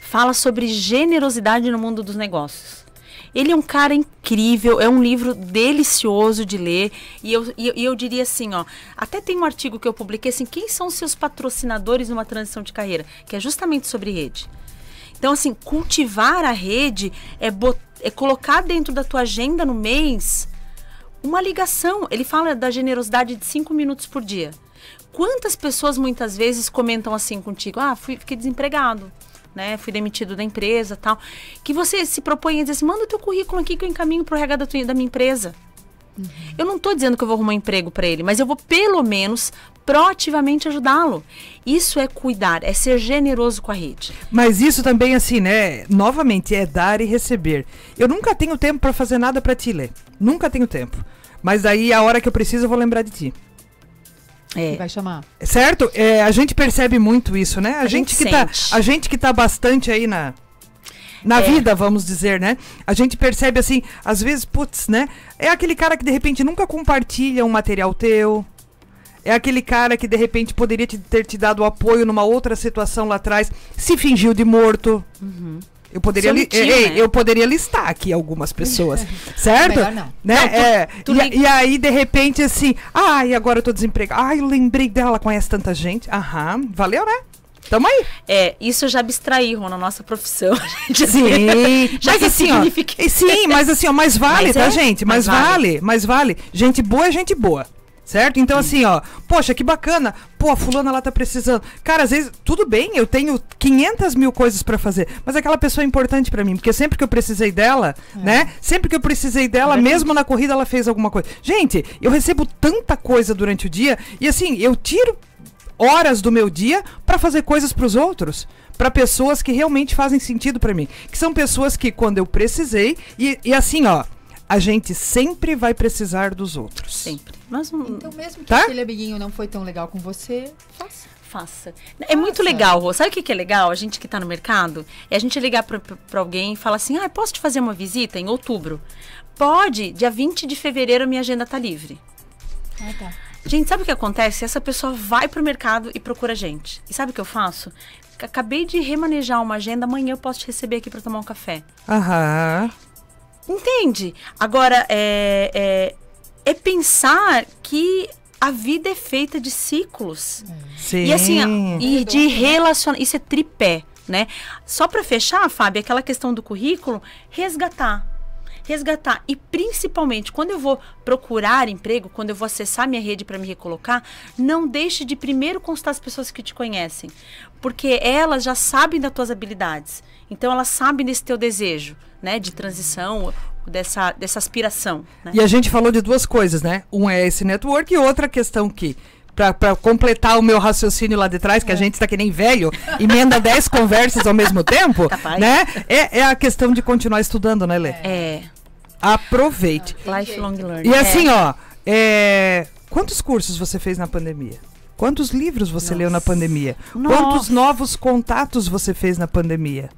D: Fala sobre generosidade no mundo dos negócios. Ele é um cara incrível, é um livro delicioso de ler. E eu, e eu diria assim, ó, até tem um artigo que eu publiquei assim, quem são os seus patrocinadores numa transição de carreira? Que é justamente sobre rede. Então, assim, cultivar a rede é, é colocar dentro da tua agenda no mês uma ligação. Ele fala da generosidade de cinco minutos por dia. Quantas pessoas muitas vezes comentam assim contigo? Ah, fui, fiquei desempregado né? Fui demitido da empresa tal. Que você se propõe a dizer assim, manda o teu currículo aqui que eu encaminho pro RH da, tua, da minha empresa. Uhum. Eu não estou dizendo que eu vou arrumar um emprego para ele, mas eu vou pelo menos proativamente ajudá-lo. Isso é cuidar, é ser generoso com a rede.
C: Mas isso também assim, né? Novamente é dar e receber. Eu nunca tenho tempo para fazer nada para ti, Lê. Nunca tenho tempo. Mas daí a hora que eu preciso eu vou lembrar de ti.
B: É. vai chamar.
C: Certo? É, a gente percebe muito isso, né? A, a gente, gente, que tá, a gente que tá bastante aí na na é. vida, vamos dizer, né? A gente percebe assim, às vezes, putz, né? É aquele cara que de repente nunca compartilha um material teu. É aquele cara que de repente poderia te, ter te dado apoio numa outra situação lá atrás, se fingiu de morto. Uhum. Eu poderia, li né? eu poderia listar aqui algumas pessoas, certo? Melhor não. Né? Não, tu, é, tu e, e, aí, de repente, assim, ai, agora eu tô desempregado. Ai, eu lembrei dela, ela conhece tanta gente. Aham, valeu, né? Tamo aí.
D: É, isso eu já abstraí, Rô, na nossa profissão.
C: sim, já mas assim, ó, sim, mas assim, ó, mais vale, mas tá, é? gente? Mais, mais vale, vale, mais vale. Gente boa é gente boa. Certo? Então, Sim. assim, ó, poxa, que bacana. Pô, a fulana lá tá precisando. Cara, às vezes, tudo bem, eu tenho 500 mil coisas para fazer, mas aquela pessoa é importante para mim, porque sempre que eu precisei dela, é. né? Sempre que eu precisei dela, é mesmo na corrida, ela fez alguma coisa. Gente, eu recebo tanta coisa durante o dia, e assim, eu tiro horas do meu dia para fazer coisas para os outros para pessoas que realmente fazem sentido para mim. Que são pessoas que, quando eu precisei, e, e assim, ó, a gente sempre vai precisar dos outros.
D: Sempre.
B: Mas um... Então, mesmo que tá? aquele amiguinho não foi tão legal com você, faça.
D: Faça. É muito legal, Rô. Sabe o que, que é legal? A gente que está no mercado, é a gente ligar para alguém e falar assim: ah, posso te fazer uma visita em outubro? Pode, dia 20 de fevereiro minha agenda tá livre. Ah, tá. Gente, sabe o que acontece? Essa pessoa vai pro mercado e procura a gente. E sabe o que eu faço? Acabei de remanejar uma agenda, amanhã eu posso te receber aqui para tomar um café.
C: Aham.
D: Entende? Agora, é, é, é pensar que a vida é feita de ciclos.
C: Sim.
D: E assim, e de relacionar. Isso é tripé, né? Só para fechar, Fábio, aquela questão do currículo, resgatar. Resgatar. E principalmente, quando eu vou procurar emprego, quando eu vou acessar minha rede para me recolocar, não deixe de primeiro constar as pessoas que te conhecem. Porque elas já sabem das tuas habilidades. Então, elas sabem desse teu desejo né, de transição, dessa, dessa aspiração. Né?
C: E a gente falou de duas coisas, né? Um é esse network e outra questão que para completar o meu raciocínio lá de trás, que é. a gente está que nem velho, emenda 10 conversas ao mesmo tempo, Capaz. né? É, é a questão de continuar estudando, né, Lê?
D: É.
C: Aproveite.
D: Lifelong learning.
C: E assim, é. ó, é, quantos cursos você fez na pandemia? Quantos livros você Nossa. leu na pandemia? Nossa. Quantos novos contatos você fez na pandemia?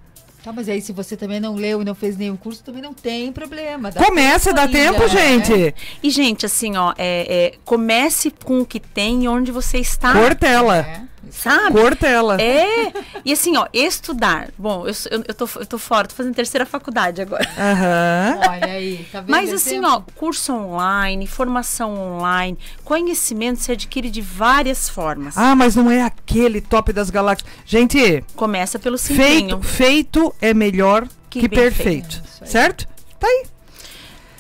B: Tá, mas aí se você também não leu e não fez nenhum curso, também não tem problema.
C: Começa, dá tempo, gente. É.
D: E, gente, assim, ó, é, é, comece com o que tem onde você está.
C: Cortela. É.
D: Sabe?
C: Cortela.
D: É. E assim, ó, estudar. Bom, eu, eu, eu, tô, eu tô fora, tô fazendo terceira faculdade agora.
C: Aham.
B: Uhum. Olha aí, tá vendo?
D: Mas assim, tempo? ó, curso online, formação online, conhecimento se adquire de várias formas.
C: Ah, mas não é aquele top das galáxias. Gente,
D: começa pelo
C: simplinho. Feito, feito é melhor que, que perfeito. feito. certo? Tá aí.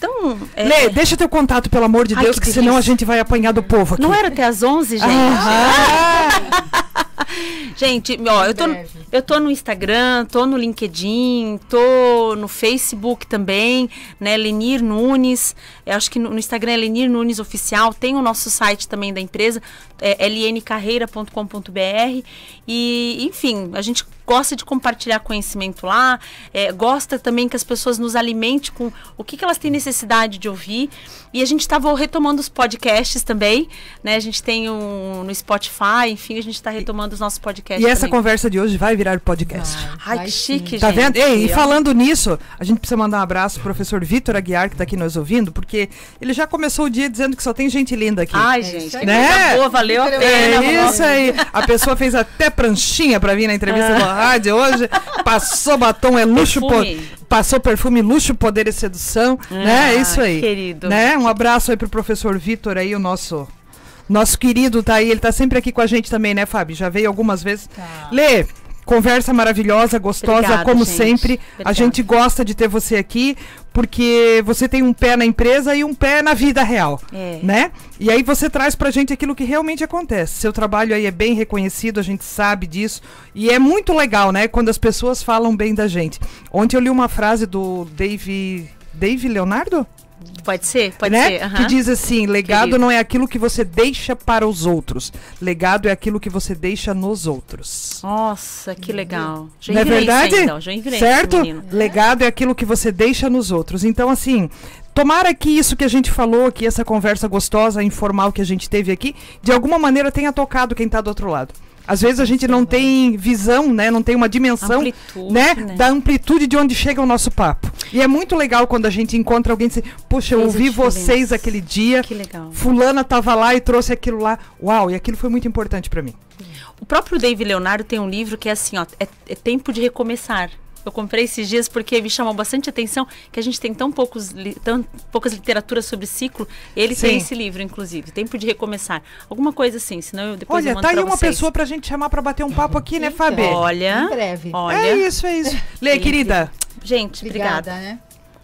D: Então, é...
C: Lê, deixa teu contato, pelo amor de Ai, Deus, que, que senão a gente vai apanhar do povo aqui.
D: Não era até às 11, gente? Ah. gente, ó, eu tô, eu tô no Instagram, tô no LinkedIn, tô no Facebook também, né? Lenir Nunes. Eu acho que no, no Instagram é Lenir Nunes Oficial. Tem o nosso site também da empresa, é lncarreira.com.br. E, enfim, a gente gosta de compartilhar conhecimento lá, é, gosta também que as pessoas nos alimentem com o que, que elas têm necessidade de ouvir. E a gente estava retomando os podcasts também, né? A gente tem um no Spotify, enfim, a gente está retomando os nossos podcasts.
C: E essa
D: também.
C: conversa de hoje vai virar podcast.
B: Vai,
D: Ai,
B: vai
D: que
B: sim.
D: chique,
C: Tá
D: gente.
C: vendo? Ei, e falando nisso, a gente precisa mandar um abraço pro professor Vitor Aguiar, que tá aqui nos ouvindo, porque ele já começou o dia dizendo que só tem gente linda aqui.
D: Ai,
B: É
D: gente,
C: Né?
D: boa, valeu a
B: É
D: pena.
C: É isso aí. A pessoa fez até pranchinha pra vir na entrevista rádio hoje. Passou batom, é luxo. po-. Passou perfume, luxo, poder e sedução. né? É isso aí.
D: querido.
C: Né? Um abraço aí pro professor Vitor aí, o nosso. Nosso querido tá aí, ele tá sempre aqui com a gente também, né, Fábio? Já veio algumas vezes.
B: Tá.
C: Lê, conversa maravilhosa, gostosa,
D: Obrigada,
C: como
D: gente.
C: sempre. A
D: Obrigada.
C: gente gosta de ter você aqui, porque você tem um pé na empresa e um pé na vida real
D: É.
C: né? E aí você traz pra gente aquilo que realmente acontece. Seu trabalho aí é bem reconhecido, a gente sabe disso. E é muito legal, né? Quando as pessoas falam bem da gente. Ontem eu li uma frase do Dave. Dave Leonardo?
D: Pode ser, pode
C: né?
D: ser. aham.
C: Que diz assim: legado
D: Querido.
C: não é aquilo que você deixa para os outros. Legado é aquilo que você deixa nos outros.
D: Nossa, que legal.
C: Não é verdade?
D: Então. Joinvilense,
C: certo?
D: menino.
C: Legado é aquilo que você deixa nos outros. Então, assim, tomara que isso que a gente falou aqui, essa conversa gostosa, informal que a gente teve aqui, de alguma maneira tenha tocado quem está do outro lado. Às vezes a gente não tem visão, né? Não tem uma dimensão,
D: Amplitude,
C: né?
D: né?
C: Da amplitude de onde chega o nosso papo. E é muito legal quando a gente encontra alguém e diz, poxa, eu ouvi vocês aquele dia,
D: Que legal.
C: fulana tava lá e trouxe aquilo lá. Uau, e aquilo foi muito importante para mim.
D: O próprio Dave Leonardo tem um livro que é assim, ó, é, é tempo de recomeçar. Eu comprei esses dias porque me chamou bastante atenção que a gente tem tão, poucos tão poucas literaturas sobre ciclo. Ele
C: Sim.
D: tem esse livro, inclusive, Tempo de Recomeçar. Alguma coisa assim, senão eu depois eu
C: Olha,
D: mando
C: tá aí
D: pra
C: uma
D: vocês.
C: pessoa pra gente chamar pra bater um papo aqui, né,
B: Então.
C: Fábio?
D: Olha,
B: Em breve.
D: olha.
C: É isso, é isso. Lê, querida.
D: Gente,
B: Obrigada,
D: obrigada.
B: né?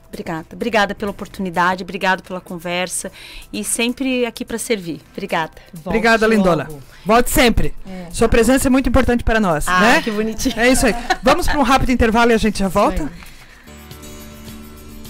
D: Obrigada. Obrigada pela oportunidade, obrigado pela conversa e sempre aqui para servir. Obrigada.
B: Volte
C: Obrigada, Lindola.
B: logo.
C: Volte sempre. Sua presença é muito importante para nós,
D: Ah,
C: né?
D: que bonitinho.
C: É isso aí. Vamos para um rápido intervalo e a gente já volta?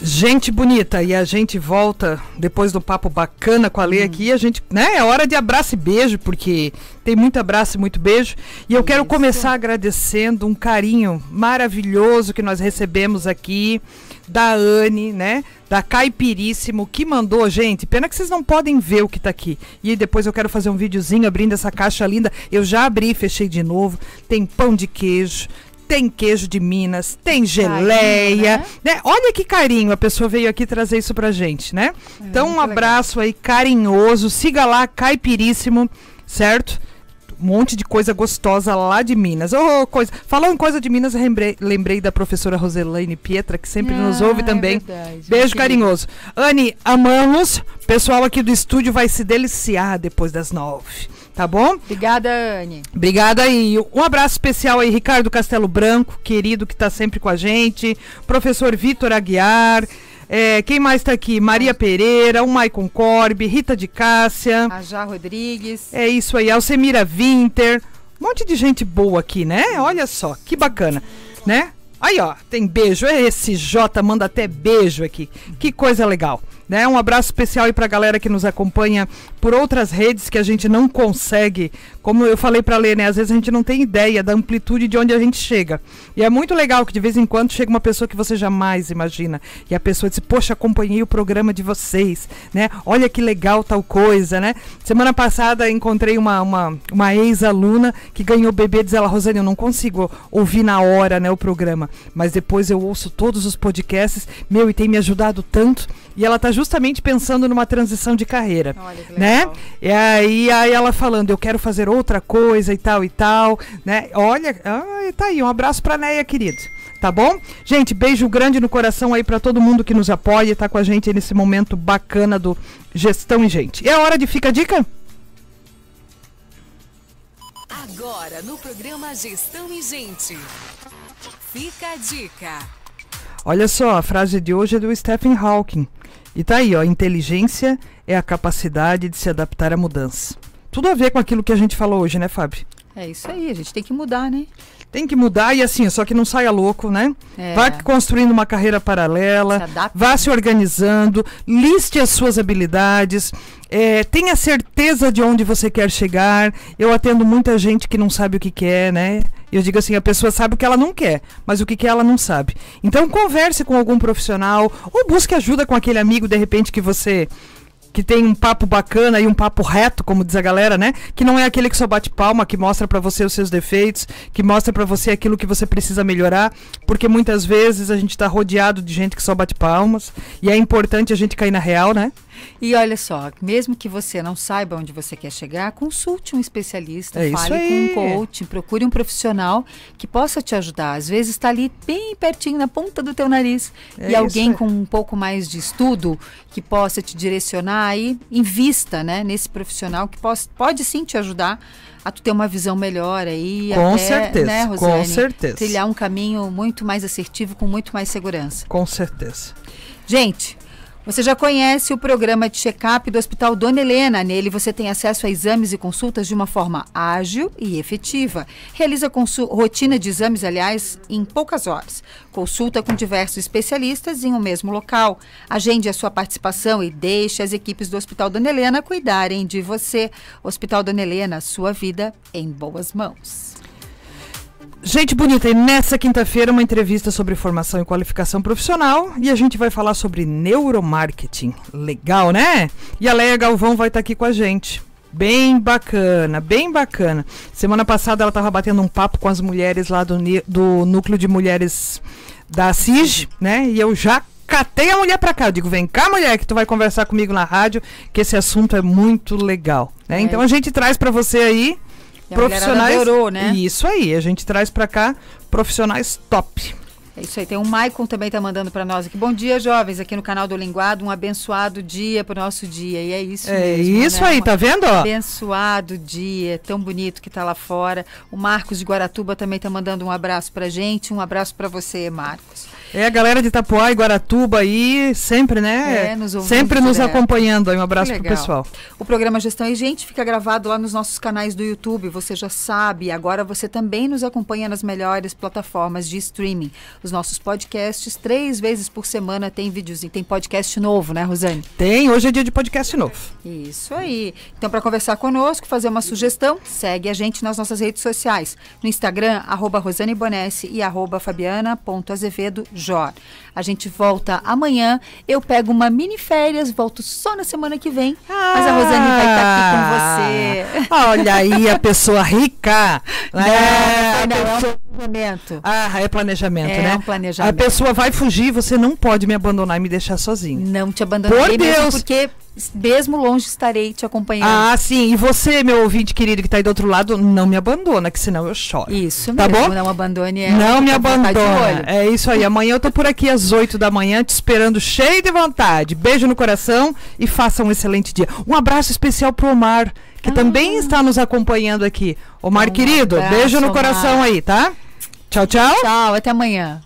C: Gente bonita, e a gente volta depois do papo bacana com a Lê aqui. A gente, né? É hora de abraço e beijo, porque tem muito abraço e muito beijo. E eu quero
B: Isso.
C: começar agradecendo um carinho maravilhoso que nós recebemos aqui da Anne, né? Da Caipiríssimo, que mandou, gente. Pena que vocês não podem ver o que tá aqui. E depois eu quero fazer um videozinho abrindo essa caixa linda. Eu já abri e fechei de novo. Tem pão de queijo. Tem queijo de Minas, tem geleia,
B: né?
C: né? Olha que carinho, a pessoa veio aqui trazer isso pra gente, né? então, um
B: muito legal.
C: abraço aí carinhoso. Siga lá, Caipiríssimo, certo? Um monte de coisa gostosa lá de Minas. Ô, coisa. Falando em coisa de Minas, lembrei, lembrei da professora Roselaine Pietra, que sempre nos
B: Ah,
C: ouve
B: é
C: também.
B: verdade.
C: Beijo carinhoso. Anne, amamos. Pessoal aqui do estúdio vai se deliciar depois das nove. Tá bom?
B: Obrigada, Anne.
C: Obrigada aí. Um abraço especial aí, Ricardo Castelo Branco, querido que está sempre com a gente. Professor Vitor Aguiar. É, quem mais está aqui? Maria Pereira, o Maicon Corbe, Rita de Cássia.
B: A Já Rodrigues.
C: É isso aí, Alcemira Winter. Um monte de gente boa aqui, né? Olha só, que bacana, né? Aí, ó, tem beijo. Esse Jota manda até beijo aqui. Que coisa legal. Né? Um abraço especial aí pra galera que nos acompanha por outras redes que a gente não consegue. Como eu falei pra ler, né? Às vezes a gente não tem ideia da amplitude de onde a gente chega. E é muito legal que de vez em quando chega uma pessoa que você jamais imagina. E a pessoa diz, poxa, acompanhei o programa de vocês, né? Olha que legal tal coisa, né? Semana passada encontrei uma, uma, uma ex-aluna que ganhou bebê, diz ela, Rosane, eu não consigo ouvir na hora, né, o programa. Mas depois eu ouço todos os podcasts, meu, e tem me ajudado tanto. E ela tá justamente pensando numa transição de carreira.
B: Olha que
C: Né?
B: legal.
C: E aí, aí ela falando, eu quero fazer outra coisa e tal e tal, né? Olha, ah, tá aí, um abraço pra Neia, querido. Tá bom? Gente, beijo grande no coração aí pra todo mundo que nos apoia e tá com a gente nesse momento bacana do Gestão e Gente. É hora de Fica a Dica?
A: Agora no programa Gestão e Gente. Fica a dica.
C: Olha só, a frase de hoje é do Stephen Hawking. E tá aí, ó, inteligência é a capacidade de se adaptar à mudança. Tudo a ver com aquilo que a gente falou hoje, né, Fábio?
B: É isso aí, a gente tem que mudar, né?
C: Tem que mudar e assim, só que não saia louco, né?
B: É.
C: Vá construindo uma carreira
B: Se
C: paralela,
B: adapta.
C: vá se organizando, liste as suas habilidades, é, tenha certeza de onde você quer chegar. Eu atendo muita gente que não sabe o que quer, né? Eu digo assim, a pessoa sabe o que ela não quer, mas o que quer ela não sabe. Então converse com algum profissional ou busque ajuda com aquele amigo de repente que você que tem um papo bacana e um papo reto, como diz a galera, né? Que não é aquele que só bate palma, que mostra para você os seus defeitos, que mostra para você aquilo que você precisa melhorar, porque muitas vezes a gente tá rodeado de gente que só bate palmas, e é importante a gente cair na real, né?
B: E olha só, mesmo que você não saiba onde você quer chegar, consulte um especialista,
C: É
B: fale com um coach, procure um profissional que possa te ajudar. Às vezes está ali bem pertinho, na ponta do teu nariz.
C: É
B: e alguém com um pouco mais de estudo que possa te direcionar aí, invista né, nesse profissional que pode, pode sim te ajudar a tu ter uma visão melhor aí.
C: Com
B: até,
C: certeza,
B: né,
C: com
B: Rosane,
C: certeza.
B: Trilhar um caminho muito mais assertivo, com muito mais segurança.
C: Com certeza.
B: Gente, você já conhece o programa de check-up do Hospital Dona Helena. Nele você tem acesso a exames e consultas de uma forma ágil e efetiva. Realiza rotina de exames, aliás, em poucas horas. Consulta com diversos especialistas em um mesmo local. Agende a sua participação e deixe as equipes do Hospital Dona Helena cuidarem de você. Hospital Dona Helena, sua vida em boas mãos.
C: Gente bonita, e nessa quinta-feira uma entrevista sobre formação e qualificação profissional e a gente vai falar sobre neuromarketing. Legal, né? E a Leia Galvão vai estar aqui com a gente. Bem bacana, bem bacana. Semana passada ela estava batendo um papo com as mulheres lá do, do núcleo de mulheres da CIG, né? E eu já catei a mulher pra cá. Eu digo, vem cá, mulher, que tu vai conversar comigo na rádio, que esse assunto é muito legal. Né?
B: É.
C: Então a gente traz pra você aí
B: E
C: profissionais.
B: adorou, né?
C: Isso aí, a gente traz pra cá profissionais top.
B: É isso aí. Tem um Maicon também tá mandando para nós aqui. Bom dia, jovens, aqui no canal do Linguado. Um abençoado dia pro nosso dia. E é isso
C: É
B: mesmo,
C: isso
B: né?
C: aí, tá vendo? Ó?
B: Abençoado dia, tão bonito que tá lá fora. O Marcos de Guaratuba também tá mandando um abraço pra gente. Um abraço para você, Marcos.
C: É a galera de Itapuá e Guaratuba aí, sempre, né?
B: É, nos
C: sempre nos
B: direto.
C: acompanhando aí. Um abraço pro pessoal.
B: O programa Gestão e Gente fica gravado lá nos nossos canais do YouTube, você já sabe. Agora você também nos acompanha nas melhores plataformas de streaming. Os nossos podcasts, três vezes por semana, tem videozinho, tem podcast novo, né, Rosane?
C: Tem, hoje é dia de podcast novo.
B: Isso aí. Então, para conversar conosco, fazer uma sugestão, segue a gente nas nossas redes sociais. No Instagram, arroba Rosane Bonesse e arroba fabiana.azevedo.jor. A gente volta amanhã. Eu pego uma mini férias, volto só na semana que vem. mas a Rosane vai estar aqui com você.
C: Ah, Olha aí a pessoa rica.
B: Não,
C: É,
B: não, é
C: pessoa-
B: um planejamento.
C: Ah, é planejamento,
B: É
C: né?
B: um planejamento.
C: A pessoa vai fugir, você não pode me abandonar e me deixar sozinho.
B: Não te abandonarei
C: Por Deus!
B: porque mesmo longe estarei te acompanhando.
C: Ah, sim. E você, meu ouvinte querido que tá aí do outro lado, não me abandona, que senão eu choro.
B: Isso
C: Tá
B: mesmo,
C: bom?
B: não abandone ela.
C: Não me abandona. É isso aí. Amanhã eu tô por aqui às 8 da manhã, te esperando cheio de vontade. Beijo no coração e faça um excelente dia. Um abraço especial pro Omar, que também está nos acompanhando aqui. Omar,
B: Um
C: querido,
B: abraço,
C: beijo no
B: Omar.
C: coração aí, tá? Tchau, tchau.
B: Tchau, até amanhã.